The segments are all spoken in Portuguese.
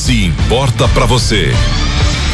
Se importa para você,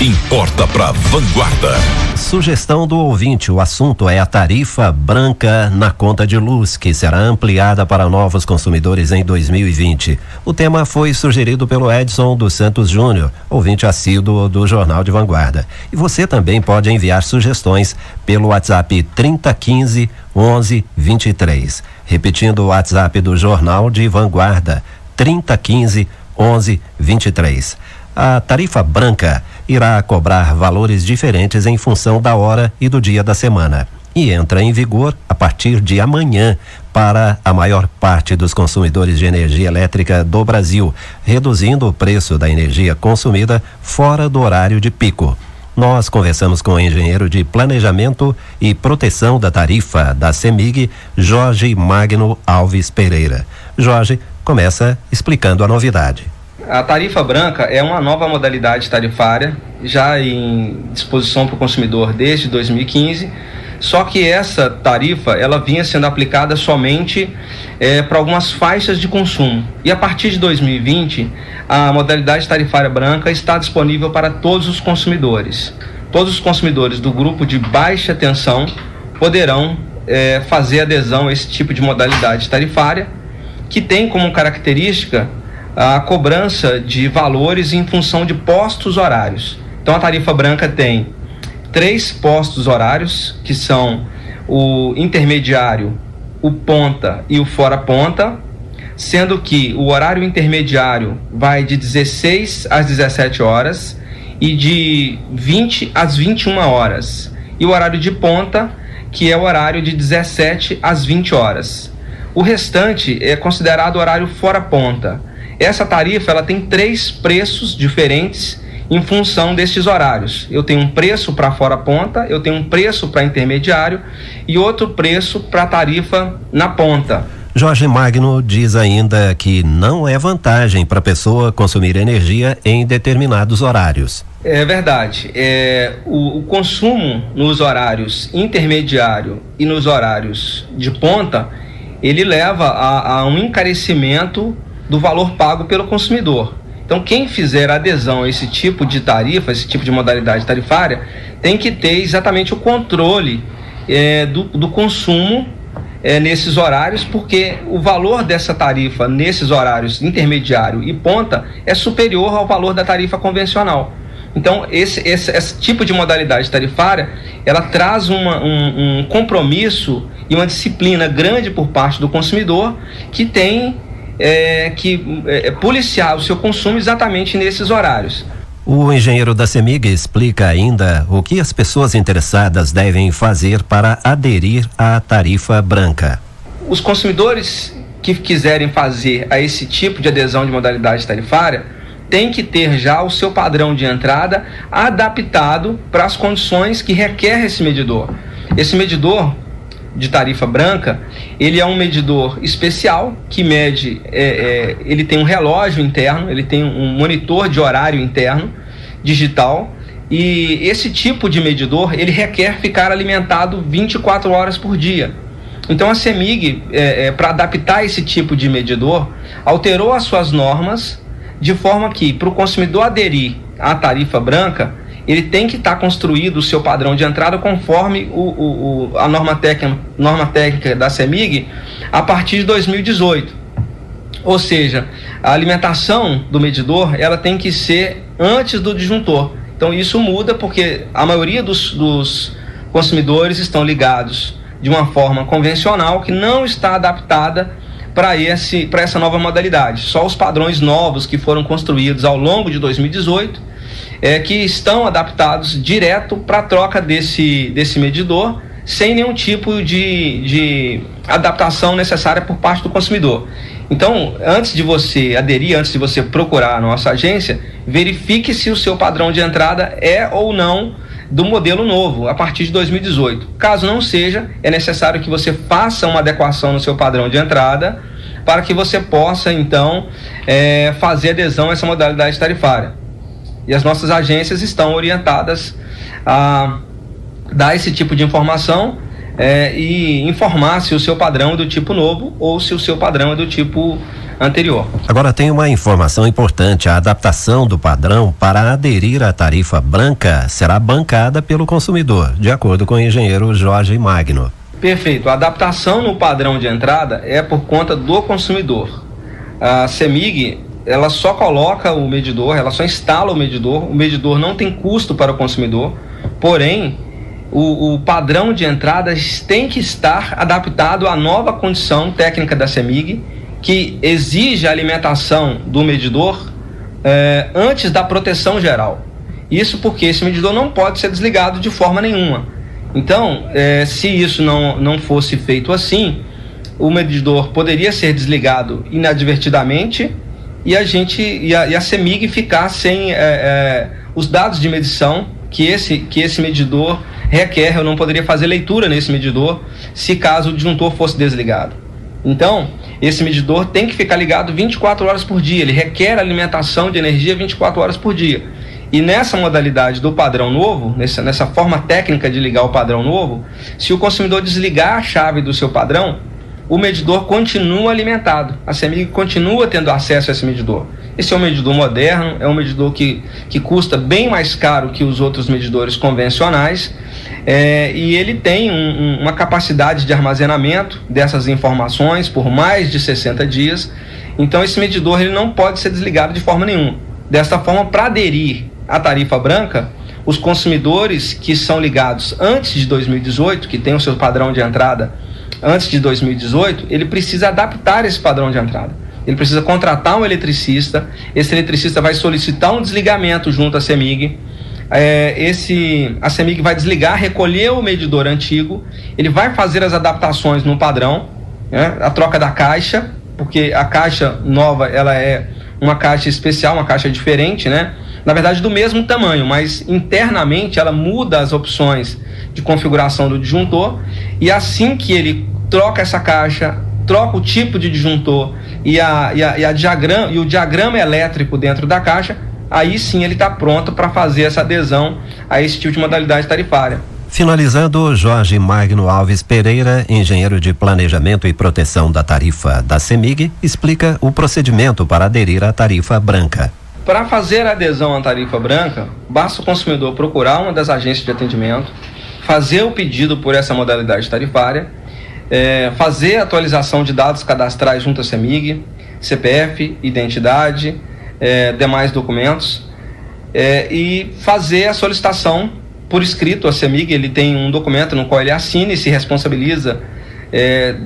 importa para Vanguarda. Sugestão do ouvinte: o assunto é a tarifa branca na conta de luz, que será ampliada para novos consumidores em 2020. O tema foi sugerido pelo Edson dos Santos Júnior, ouvinte assíduo do Jornal de Vanguarda. E você também pode enviar sugestões pelo WhatsApp 3015 1123. Repetindo o WhatsApp do Jornal de Vanguarda: 3015 1123. A tarifa branca irá cobrar valores diferentes em função da hora e do dia da semana e entra em vigor a partir de amanhã para a maior parte dos consumidores de energia elétrica do Brasil, reduzindo o preço da energia consumida fora do horário de pico. Nós conversamos com o engenheiro de planejamento e proteção da tarifa da CEMIG, Jorge Magno Alves Pereira. Jorge começa explicando a novidade. A tarifa branca é uma nova modalidade tarifária, já em disposição para o consumidor desde 2015. Só que essa tarifa ela vinha sendo aplicada somente é, para algumas faixas de consumo. E a partir de 2020, a modalidade tarifária branca está disponível para todos os consumidores. Todos os consumidores do grupo de baixa tensão poderão é, fazer adesão a esse tipo de modalidade tarifária, que tem como característica a cobrança de valores em função de postos horários. Então a tarifa branca tem três postos horários, que são o intermediário, o ponta e o fora ponta, sendo que o horário intermediário vai de 16 às 17 horas e de 20 às 21 horas. E o horário de ponta, que é o horário de 17 às 20 horas. O restante é considerado horário fora ponta essa tarifa ela tem três preços diferentes em função destes horários. Eu tenho um preço para fora ponta, eu tenho um preço para intermediário e outro preço para tarifa na ponta. Jorge Magno diz ainda que não é vantagem para a pessoa consumir energia em determinados horários. É verdade. É, o, o consumo nos horários intermediário e nos horários de ponta, ele leva a, a um encarecimento do valor pago pelo consumidor. Então, quem fizer adesão a esse tipo de tarifa, esse tipo de modalidade tarifária, tem que ter exatamente o controle é, do, do, consumo é, nesses horários, porque o valor dessa tarifa nesses horários intermediário e ponta é superior ao valor da tarifa convencional. Então, esse, esse, esse tipo de modalidade tarifária, ela traz uma, um, um compromisso e uma disciplina grande por parte do consumidor que tem é, que é, policiar o seu consumo exatamente nesses horários. O engenheiro da CEMIG explica ainda o que as pessoas interessadas devem fazer para aderir à tarifa branca. Os consumidores que quiserem fazer a esse tipo de adesão de modalidade tarifária têm que ter já o seu padrão de entrada adaptado para as condições que requer esse medidor. Esse medidor de tarifa branca, ele é um medidor especial que mede, é, é, ele tem um relógio interno, ele tem um monitor de horário interno digital e esse tipo de medidor ele requer ficar alimentado 24 horas por dia. Então a CEMIG, é, é para adaptar esse tipo de medidor, alterou as suas normas de forma que para o consumidor aderir à tarifa branca ele tem que estar tá construído o seu padrão de entrada conforme o, o, o, a norma técnica, norma técnica da CEMIG a partir de 2018. Ou seja, a alimentação do medidor ela tem que ser antes do disjuntor. Então isso muda porque a maioria dos, dos consumidores estão ligados de uma forma convencional que não está adaptada para esse para essa nova modalidade. Só os padrões novos que foram construídos ao longo de 2018 é, que estão adaptados direto para a troca desse, desse medidor, sem nenhum tipo de, de adaptação necessária por parte do consumidor. Então, antes de você aderir, antes de você procurar a nossa agência, verifique se o seu padrão de entrada é ou não do modelo novo, a partir de 2018. Caso não seja, é necessário que você faça uma adequação no seu padrão de entrada para que você possa, então, é, fazer adesão a essa modalidade tarifária. E as nossas agências estão orientadas a dar esse tipo de informação é, e informar se o seu padrão é do tipo novo ou se o seu padrão é do tipo anterior. Agora tem uma informação importante: a adaptação do padrão para aderir à tarifa branca será bancada pelo consumidor, de acordo com o engenheiro Jorge Magno. Perfeito. A adaptação no padrão de entrada é por conta do consumidor. A CEMIG ela só coloca o medidor, ela só instala o medidor. O medidor não tem custo para o consumidor, porém o, o, padrão de entradas tem que estar adaptado à nova condição técnica da CEMIG, que exige a alimentação do medidor eh, antes da proteção geral. Isso porque esse medidor não pode ser desligado de forma nenhuma. Então, eh, se isso não, não fosse feito assim, o medidor poderia ser desligado inadvertidamente e a gente e a, e a CEMIG ficar sem eh, os dados de medição que esse, que esse medidor requer, eu não poderia fazer leitura nesse medidor se caso o disjuntor fosse desligado. Então, esse medidor tem que ficar ligado 24 horas por dia, ele requer alimentação de energia 24 horas por dia. E nessa modalidade do padrão novo, nessa, nessa forma técnica de ligar o padrão novo, se o consumidor desligar a chave do seu padrão, o medidor continua alimentado. A CEMIG continua tendo acesso a esse medidor. Esse é um medidor moderno, é um medidor que, que custa bem mais caro que os outros medidores convencionais. É, e ele tem um, um, uma capacidade de armazenamento dessas informações por mais de 60 dias. Então esse medidor ele não pode ser desligado de forma nenhuma. Desta forma, para aderir à tarifa branca, os consumidores que são ligados antes de 2018, que tem o seu padrão de entrada antes de 2018, ele precisa adaptar esse padrão de entrada. Ele precisa contratar um eletricista, esse eletricista vai solicitar um desligamento junto à CEMIG. É, esse, a CEMIG vai desligar, recolher o medidor antigo, ele vai fazer as adaptações no padrão, né, a troca da caixa, porque a caixa nova ela é uma caixa especial, uma caixa diferente, né? Na verdade, do mesmo tamanho, mas internamente ela muda as opções de configuração do disjuntor e assim que ele troca essa caixa, troca o tipo de disjuntor e, a, e, a, e, a diagrama, e o diagrama elétrico dentro da caixa, aí sim ele está pronto para fazer essa adesão a esse tipo de modalidade tarifária. Finalizando, Jorge Magno Alves Pereira, engenheiro de planejamento e proteção da tarifa da CEMIG, explica o procedimento para aderir à tarifa branca. Para fazer a adesão à tarifa branca, basta o consumidor procurar uma das agências de atendimento, fazer o pedido por essa modalidade tarifária, é, fazer a atualização de dados cadastrais junto à CEMIG, CPF, identidade, é, demais documentos, é, e fazer a solicitação por escrito à CEMIG. Ele tem um documento no qual ele assina e se responsabiliza é,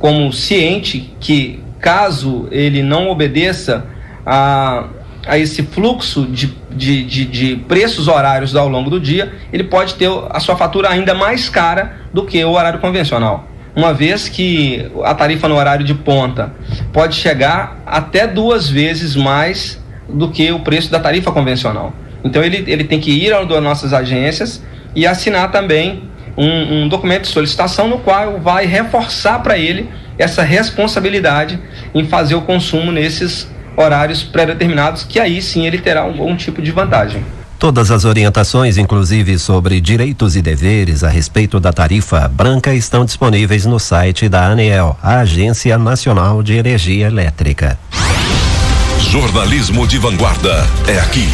como ciente que, caso ele não obedeça a a esse fluxo de, de, de, de, preços horários ao longo do dia, ele pode ter a sua fatura ainda mais cara do que o horário convencional. Uma vez que a tarifa no horário de ponta pode chegar até duas vezes mais do que o preço da tarifa convencional. Então ele, ele tem que ir às nossas agências e assinar também um, um documento de solicitação no qual vai reforçar para ele essa responsabilidade em fazer o consumo nesses horários pré-determinados, que aí sim ele terá algum tipo de vantagem. Todas as orientações, inclusive sobre direitos e deveres a respeito da tarifa branca, estão disponíveis no site da ANEEL, a Agência Nacional de Energia Elétrica. Jornalismo de Vanguarda é aqui.